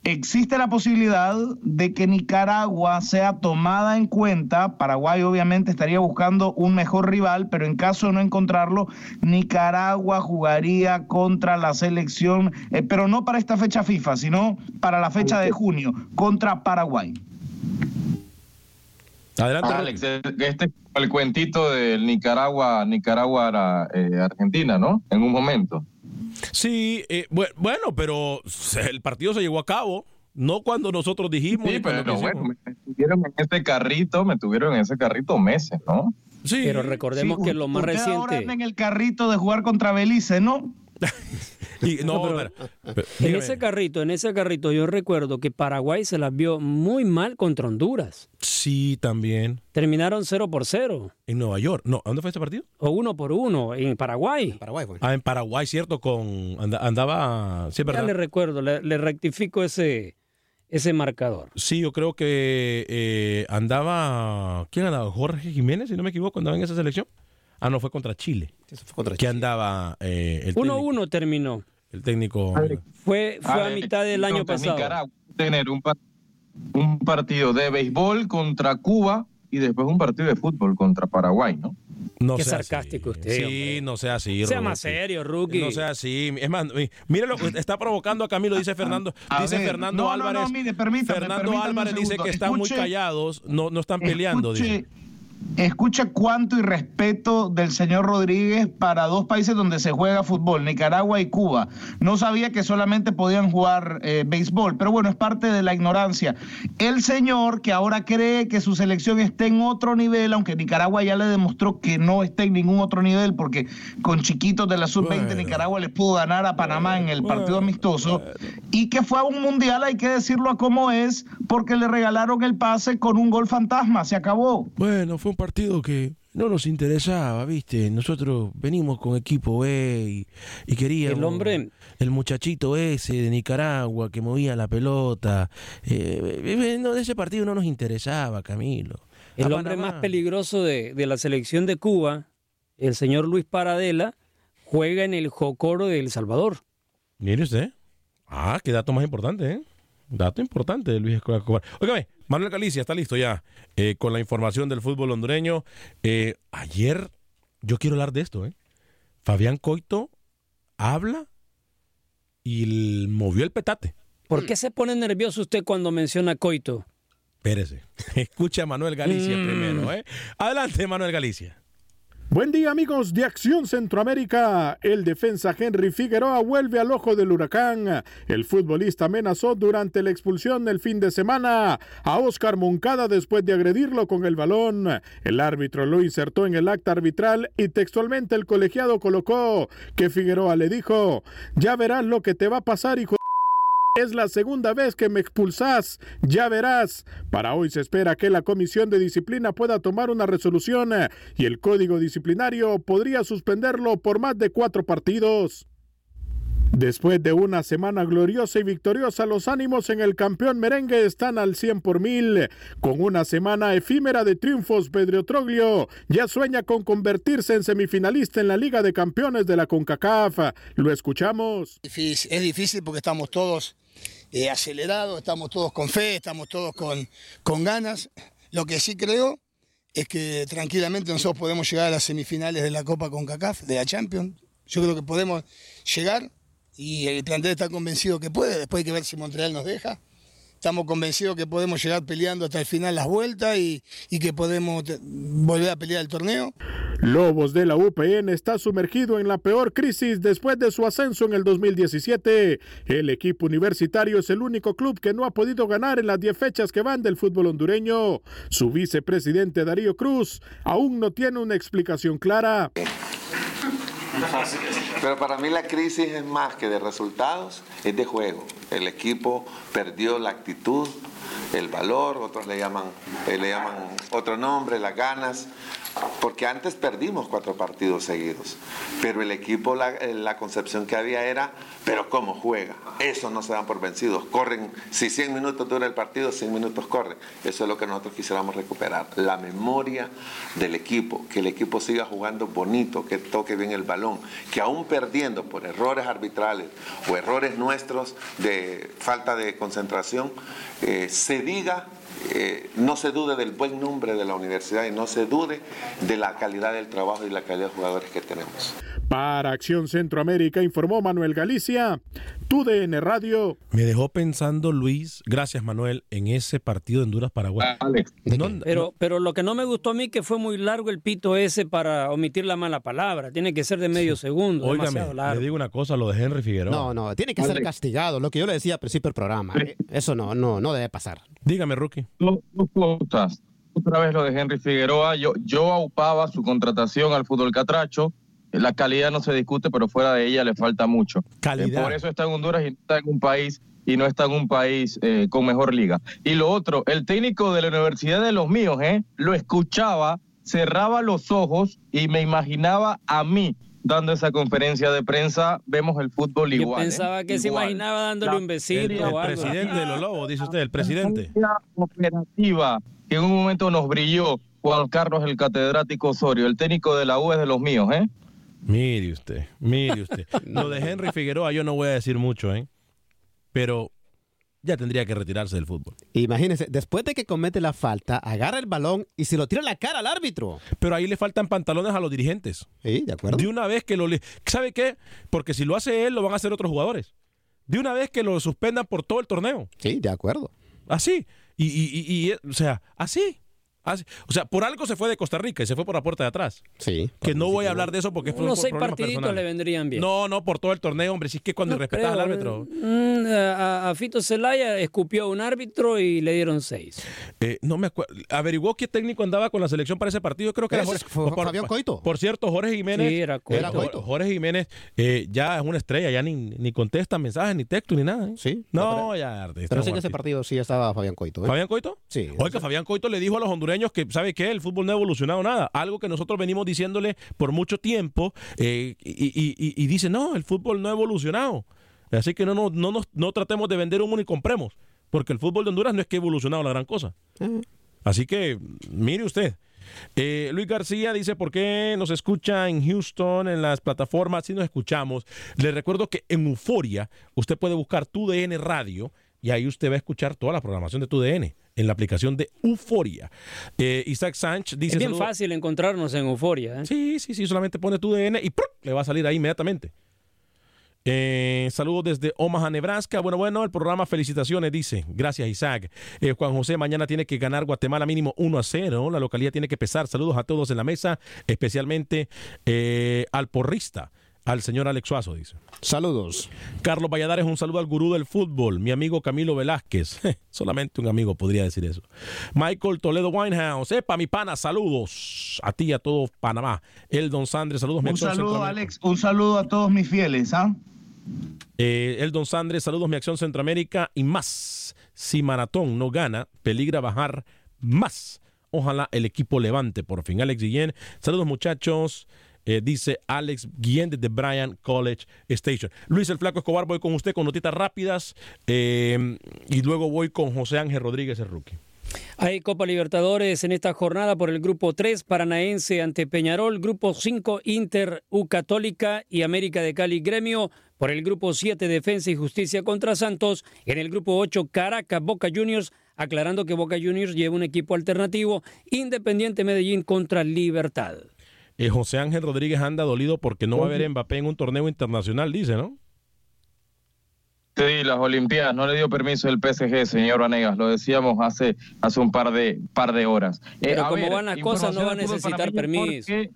Existe la posibilidad de que Nicaragua sea tomada en cuenta. Paraguay obviamente estaría buscando un mejor rival, pero en caso de no encontrarlo, Nicaragua jugaría contra la selección, eh, pero no para esta fecha FIFA, sino para la fecha de junio, contra Paraguay. Adelante, Alex. Este es el cuentito del Nicaragua, Nicaragua, eh, Argentina, ¿no? En un momento. Sí, eh, bueno, pero el partido se llevó a cabo. No cuando nosotros dijimos. Sí, pero bueno, me tuvieron en ese carrito, me tuvieron en ese carrito meses, ¿no? Sí. Pero recordemos que lo más reciente. Ahora en el carrito de jugar contra Belice, ¿no? <laughs> no, en ese carrito, en ese carrito, yo recuerdo que Paraguay se las vio muy mal contra Honduras. Sí, también. Terminaron 0 por 0. En Nueva York. No, ¿dónde fue este partido? O 1 por 1, en Paraguay. Paraguay Ah, en Paraguay, cierto, con andaba. Sí, ya le recuerdo, le, rectifico ese, ese marcador. Sí, yo creo que eh, andaba. ¿Quién andaba? Jorge Jiménez, si no me equivoco, andaba en esa selección. Ah, no, fue contra Chile. fue contra que andaba. 1-1 eh, terminó. El técnico. Fue, fue a mitad del año pasado. Nicaragua tener un, un partido de béisbol contra Cuba y después un partido de fútbol contra Paraguay, ¿no? No Qué sarcástico usted. Sí, no sea así. Sea más serio, rookie. No sea así. Es más, mire lo que está provocando a Camilo, dice Fernando. <laughs> dice Fernando Álvarez. Fernando Álvarez dice que están muy callados, no, no están peleando. Dice. Escucha cuánto irrespeto del señor Rodríguez para dos países donde se juega fútbol, Nicaragua y Cuba. No sabía que solamente podían jugar eh, béisbol, pero bueno, es parte de la ignorancia. El señor que ahora cree que su selección está en otro nivel, aunque Nicaragua ya le demostró que no está en ningún otro nivel, porque con chiquitos de la sub-20 Nicaragua le pudo ganar a Panamá en el partido amistoso, y que fue a un mundial, hay que decirlo a cómo es, porque le regalaron el pase con un gol fantasma, se acabó. Bueno, fue un partido que no nos interesaba, ¿viste? Nosotros venimos con equipo B y, queríamos... El hombre... El muchachito ese de Nicaragua que movía la pelota. Eh, eh, no, de ese partido no nos interesaba, Camilo. El hombre más peligroso de, de, la selección de Cuba, el señor Luis Paradela, juega en el Jocoro de El Salvador. Mire usted. Ah, qué dato más importante, ¿eh? Dato importante de Luis Escobar. Óigame, Manuel Galicia está listo ya eh, con la información del fútbol hondureño. Eh, ayer, yo quiero hablar de esto, ¿eh? Fabián Coito habla y movió el petate. ¿Por qué se pone nervioso usted cuando menciona Coito? Espérese. <laughs> Escucha a Manuel Galicia Mm. primero, ¿eh? Adelante, Manuel Galicia. Buen día amigos de Acción Centroamérica. El defensa Henry Figueroa vuelve al ojo del huracán. El futbolista amenazó durante la expulsión el fin de semana a Oscar Moncada después de agredirlo con el balón. El árbitro lo insertó en el acta arbitral y textualmente el colegiado colocó que Figueroa le dijo, ya verás lo que te va a pasar hijo es la segunda vez que me expulsás, ya verás. Para hoy se espera que la Comisión de Disciplina pueda tomar una resolución y el Código Disciplinario podría suspenderlo por más de cuatro partidos. Después de una semana gloriosa y victoriosa, los ánimos en el campeón merengue están al 100 por mil. Con una semana efímera de triunfos, Pedro Troglio ya sueña con convertirse en semifinalista en la Liga de Campeones de la CONCACAF. Lo escuchamos. Es difícil porque estamos todos eh, acelerados, estamos todos con fe, estamos todos con, con ganas. Lo que sí creo es que tranquilamente nosotros podemos llegar a las semifinales de la Copa CONCACAF, de la Champions. Yo creo que podemos llegar y el plantel está convencido que puede, después hay que ver si Montreal nos deja. Estamos convencidos que podemos llegar peleando hasta el final las vueltas y, y que podemos volver a pelear el torneo. Lobos de la UPN está sumergido en la peor crisis después de su ascenso en el 2017. El equipo universitario es el único club que no ha podido ganar en las 10 fechas que van del fútbol hondureño. Su vicepresidente Darío Cruz aún no tiene una explicación clara. <laughs> Pero para mí la crisis es más que de resultados, es de juego. El equipo perdió la actitud, el valor, otros le llaman, eh, le llaman otro nombre, las ganas, porque antes perdimos cuatro partidos seguidos, pero el equipo, la, eh, la concepción que había era, pero ¿cómo juega? Eso no se dan por vencidos, corren, si 100 minutos dura el partido, 100 minutos corren. Eso es lo que nosotros quisiéramos recuperar, la memoria del equipo, que el equipo siga jugando bonito, que toque bien el balón, que aún perdiendo por errores arbitrales o errores nuestros de falta de concentración, eh, se diga eh, no se dude del buen nombre de la universidad y no se dude de la calidad del trabajo y la calidad de jugadores que tenemos. Para Acción Centroamérica informó Manuel Galicia, TUDN Radio. Me dejó pensando, Luis, gracias Manuel, en ese partido de Honduras-Paraguay. No, Pero, pero lo que no me gustó a mí que fue muy largo el pito ese para omitir la mala palabra. Tiene que ser de medio segundo. Óigame, demasiado largo. le digo una cosa, lo de Henry Figueroa. No, no, tiene que ser castigado. Lo que yo le decía al principio del programa. eh, Eso no, no, no debe pasar. Dígame, Rookie. Dos, dos cosas. Otra vez lo de Henry Figueroa. Yo, yo aupaba su contratación al fútbol catracho. La calidad no se discute, pero fuera de ella le falta mucho. Calidad. Eh, por eso está en Honduras y no está en un país y no está en un país eh, con mejor liga. Y lo otro, el técnico de la Universidad de los míos, ¿eh? lo escuchaba, cerraba los ojos y me imaginaba a mí dando esa conferencia de prensa. Vemos el fútbol Yo igual. ¿eh? pensaba que se Igual. imaginaba dándole La- un besito El, el o algo. presidente de los Lobos, dice usted, el presidente. La operativa que en un momento nos brilló Juan Carlos el catedrático Osorio, el técnico de la U es de los míos, ¿eh? Mire usted, mire <laughs> usted. Lo de Henry Figueroa yo no voy a decir mucho, ¿eh? Pero ya tendría que retirarse del fútbol. Imagínense, después de que comete la falta, agarra el balón y se lo tira en la cara al árbitro. Pero ahí le faltan pantalones a los dirigentes. Sí, de acuerdo. De una vez que lo... le- ¿Sabe qué? Porque si lo hace él, lo van a hacer otros jugadores. De una vez que lo suspendan por todo el torneo. Sí, de acuerdo. Así. Y, y, y- y, o sea, así. Así. O sea, por algo se fue de Costa Rica y se fue por la puerta de atrás. Sí. Que no voy a hablar de eso porque fue Unos por seis problemas partiditos personales. le vendrían bien. No, no, por todo el torneo, hombre. Si es que cuando No respetas al árbitro. Mm, a, a Fito Zelaya escupió a un árbitro y le dieron seis. Eh, no me acuerdo. ¿Averiguó qué técnico andaba con la selección para ese partido? Creo que era Ese Jorge, fue por, Fabián Coito. Por cierto, Jorge Jiménez. Sí, era Coito. Era Jorge- Jorge Jiménez eh, ya es una estrella, ya ni, ni contesta mensajes, ni texto, ni nada. ¿eh? Sí. No, ya. está Pero sí en ese partido sí estaba Fabián Coito. ¿eh? ¿Fabián Coito? Sí. Oiga, Fabián Coito le dijo a los hondureños que, ¿sabe qué? El fútbol no ha evolucionado nada. Algo que nosotros venimos diciéndole por mucho tiempo eh, y, y- y- y dice, no, el fútbol no ha evolucionado. Así que no, no, no, nos- no tratemos de vender humo ni compremos. Porque el fútbol de Honduras no es que ha evolucionado la gran cosa. Así que, mire usted. Eh, Luis García dice, ¿por qué nos escucha en Houston, en las plataformas? Si nos escuchamos. Le recuerdo que en Euforia usted puede buscar tu DN Radio y ahí usted va a escuchar toda la programación de tu DN en la aplicación de Euforia. Eh, Isaac Sánchez dice... es bien fácil encontrarnos en Euforia. ¿eh? Sí, sí, sí, solamente pone tu DN y ¡pruc! le va a salir ahí inmediatamente. Eh, saludos desde Omaha, Nebraska. Bueno, bueno, el programa Felicitaciones dice. Gracias, Isaac. Eh, Juan José, mañana tiene que ganar Guatemala mínimo 1 a 0. La localidad tiene que pesar. Saludos a todos en la mesa, especialmente eh, al porrista. Al señor Alex Suazo, dice. Saludos. Carlos Valladares, un saludo al gurú del fútbol, mi amigo Camilo Velázquez. <laughs> Solamente un amigo podría decir eso. Michael Toledo Winehouse, epa, mi pana, saludos a ti y a todo Panamá. El Don Sandres, saludos. mi Un acción saludo, Centroamérica. Alex. Un saludo a todos mis fieles, ¿ah? Eh, el Don Sandres, saludos, mi acción Centroamérica y más. Si Maratón no gana, peligra bajar más. Ojalá el equipo levante por fin. Alex Guillén, saludos muchachos. Eh, dice Alex Guillén desde Bryan College Station. Luis el Flaco Escobar, voy con usted con notitas rápidas eh, y luego voy con José Ángel Rodríguez, el rookie. Hay Copa Libertadores en esta jornada por el grupo 3, Paranaense ante Peñarol, grupo 5, Inter, U Católica y América de Cali Gremio. Por el grupo 7, Defensa y Justicia contra Santos. En el grupo 8, Caracas, Boca Juniors, aclarando que Boca Juniors lleva un equipo alternativo, Independiente Medellín contra Libertad. Eh, José Ángel Rodríguez anda dolido porque no va a haber Mbappé en un torneo internacional, dice, ¿no? Sí, las Olimpiadas no le dio permiso el PSG, señor Vanegas, lo decíamos hace, hace un par de, par de horas. Eh, Pero a como ver, van las cosas, no va a necesitar permiso. porque-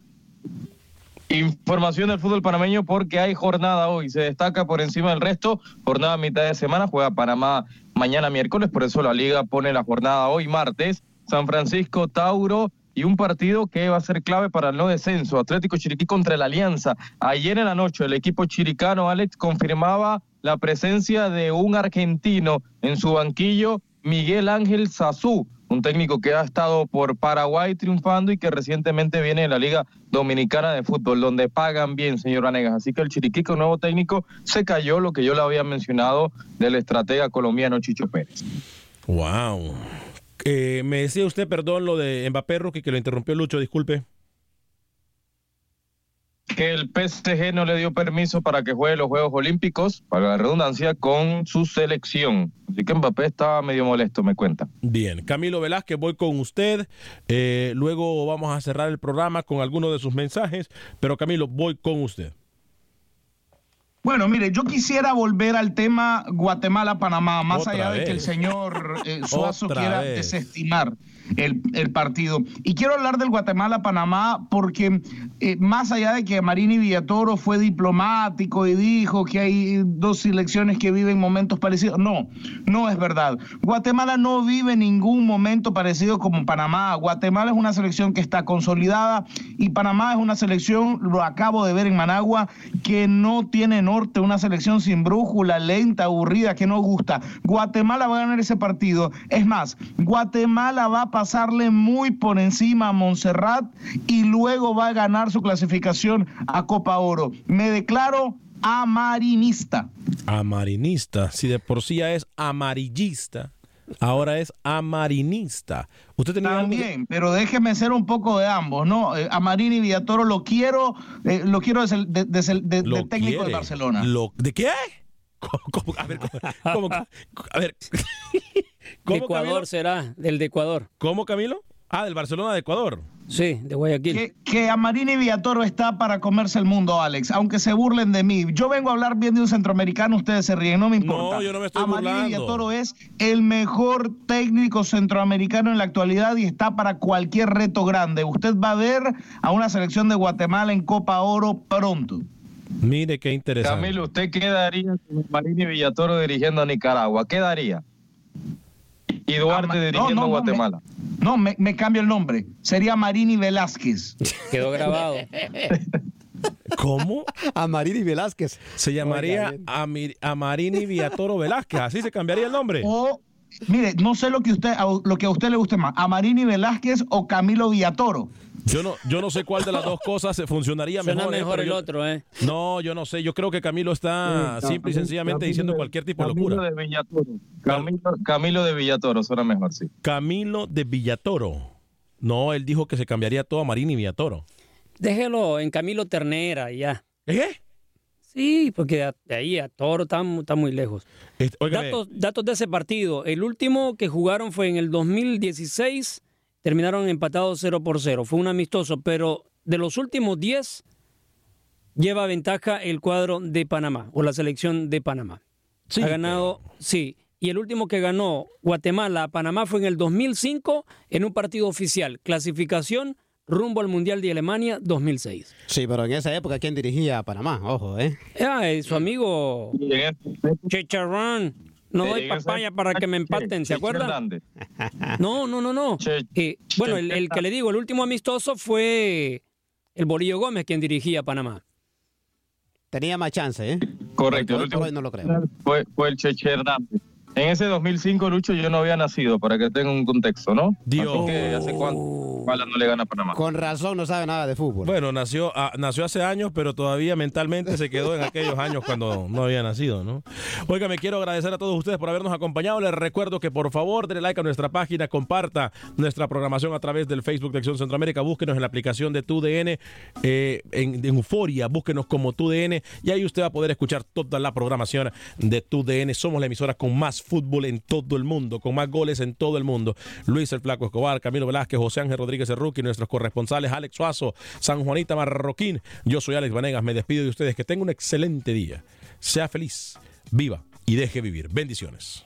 Información del fútbol panameño porque hay jornada hoy, se destaca por encima del resto, jornada a mitad de semana, juega Panamá mañana miércoles, por eso la liga pone la jornada hoy martes, San Francisco, Tauro y un partido que va a ser clave para el no descenso, Atlético Chiriquí contra la Alianza. Ayer en la noche el equipo chiricano, Alex, confirmaba la presencia de un argentino en su banquillo, Miguel Ángel Sazú, un técnico que ha estado por Paraguay triunfando y que recientemente viene de la Liga Dominicana de Fútbol, donde pagan bien, señor Vanegas. Así que el Chiriquí con nuevo técnico se cayó lo que yo le había mencionado del estratega colombiano Chicho Pérez. Wow. Eh, me decía usted, perdón, lo de Mbappé, rookie, que lo interrumpió Lucho, disculpe. Que el PSG no le dio permiso para que juegue los Juegos Olímpicos, para la redundancia, con su selección. Así que Mbappé estaba medio molesto, me cuenta. Bien, Camilo Velázquez, voy con usted. Eh, luego vamos a cerrar el programa con algunos de sus mensajes, pero Camilo, voy con usted. Bueno, mire, yo quisiera volver al tema Guatemala-Panamá, más Otra allá de que el señor eh, <laughs> Suazo Otra quiera vez. desestimar el, partido. Y quiero hablar del Guatemala-Panamá porque eh, más allá de que Marini Villatoro fue diplomático y dijo que hay dos selecciones que viven momentos parecidos, no, no es verdad. Guatemala no vive ningún momento parecido como Panamá. Guatemala es una selección que está consolidada y Panamá es una selección, lo acabo de ver en Managua, que no tiene norte, una selección sin brújula, lenta, aburrida, que no gusta. Guatemala va a ganar ese partido. Es más, Guatemala va a pasarle muy por encima a Montserrat y luego va a ganar su clasificación a Copa Oro. Me declaro amarinista. Amarinista. Si de por sí ya es amarillista, ahora es amarinista. Usted tenía También, pero déjeme ser un poco de ambos, ¿no? Eh, a Marini Villatoro lo quiero, eh, lo quiero desde el, de- de- Lo del técnico de. Barcelona. Lo- ¿De qué? <laughs> ¿Cómo- cómo? a ver, ¿cómo- cómo- a ver. <laughs> De Ecuador será, del de Ecuador. ¿Cómo, Camilo? Ah, del Barcelona de Ecuador. Sí, de Guayaquil. Que, que a Marini Villatoro está para comerse el mundo, Alex, aunque se burlen de mí. Yo vengo a hablar bien de un centroamericano, ustedes se ríen, no me importa. No, yo no me estoy a Marini burlando. Villatoro es el mejor técnico centroamericano en la actualidad y está para cualquier reto grande. Usted va a ver a una selección de Guatemala en Copa Oro pronto. Mire qué interesante. Camilo, ¿usted qué daría con Marini Villatoro dirigiendo a Nicaragua? ¿Qué daría? Y Duarte dirigiendo no, a no, Guatemala. No, me, me cambio el nombre. Sería Marini Velázquez. <laughs> Quedó grabado. <laughs> ¿Cómo? Amarini Velázquez. Se llamaría Oiga, bien. Amir- Amarini Villatoro Velázquez. Así se cambiaría el nombre. O, mire, no sé lo que, usted, a- lo que a usted le guste más, a Marini Velázquez o Camilo Villatoro. Yo no, yo no sé cuál de las dos cosas se funcionaría Suena mejor. ¿eh? mejor el yo- otro, ¿eh? No, yo no sé. Yo creo que Camilo está Sí, simple y Camilo- sencillamente Camilo diciendo de- cualquier tipo de Camilo locura. de Villatoro. Camilo, Camilo de Villatoro suena mejor, sí. Camilo de Villatoro. No, él dijo que se cambiaría todo a Marini Villatoro. Déjelo en Camilo Ternera y ya. ¿Eh? Sí, porque de ahí a Toro está, mu- está muy lejos. Este, Datos, datos de ese partido. El último que jugaron fue en el 2016. Terminaron empatados 0 por 0. Fue un amistoso, pero de los últimos 10, lleva ventaja el cuadro de Panamá o la selección de Panamá. ha ganado, sí. Y el último que ganó Guatemala a Panamá fue en el 2005 en un partido oficial. Clasificación rumbo al Mundial de Alemania 2006. Sí, pero en esa época, ¿quién dirigía a Panamá? Ojo, ¿eh? Ah, su amigo Chicharrón. No doy papaya para que me empaten, ¿se acuerdan? No, no, no, no. Eh, bueno, el, el, que le digo, el último amistoso fue el Bolillo Gómez quien dirigía a Panamá. Tenía más chance, ¿eh? Correcto. El último no lo creo. Fue, fue el Cheche Hernández. En ese 2005, Lucho, yo no había nacido, para que tenga un contexto, ¿no? Dios. ¿hace cuánto? no le gana a Panamá. Con razón no sabe nada de fútbol. Bueno, nació, ah, nació hace años, pero todavía mentalmente se quedó en aquellos años cuando no había nacido, ¿no? Oiga, me quiero agradecer a todos ustedes por habernos acompañado. Les recuerdo que por favor denle like a nuestra página, comparta nuestra programación a través del Facebook de Acción Centroamérica, búsquenos en la aplicación de TUDN, eh, en, en, Euforia, búsquenos como TUDN y ahí usted va a poder escuchar toda la programación de TUDN. Somos la emisora con más fútbol en todo el mundo, con más goles en todo el mundo. Luis el Flaco Escobar, Camilo Velázquez, José Ángel Rodríguez Rookie, nuestros corresponsales Alex Suazo, San Juanita Marroquín. Yo soy Alex Vanegas, me despido de ustedes. Que tengan un excelente día. Sea feliz, viva y deje vivir. Bendiciones.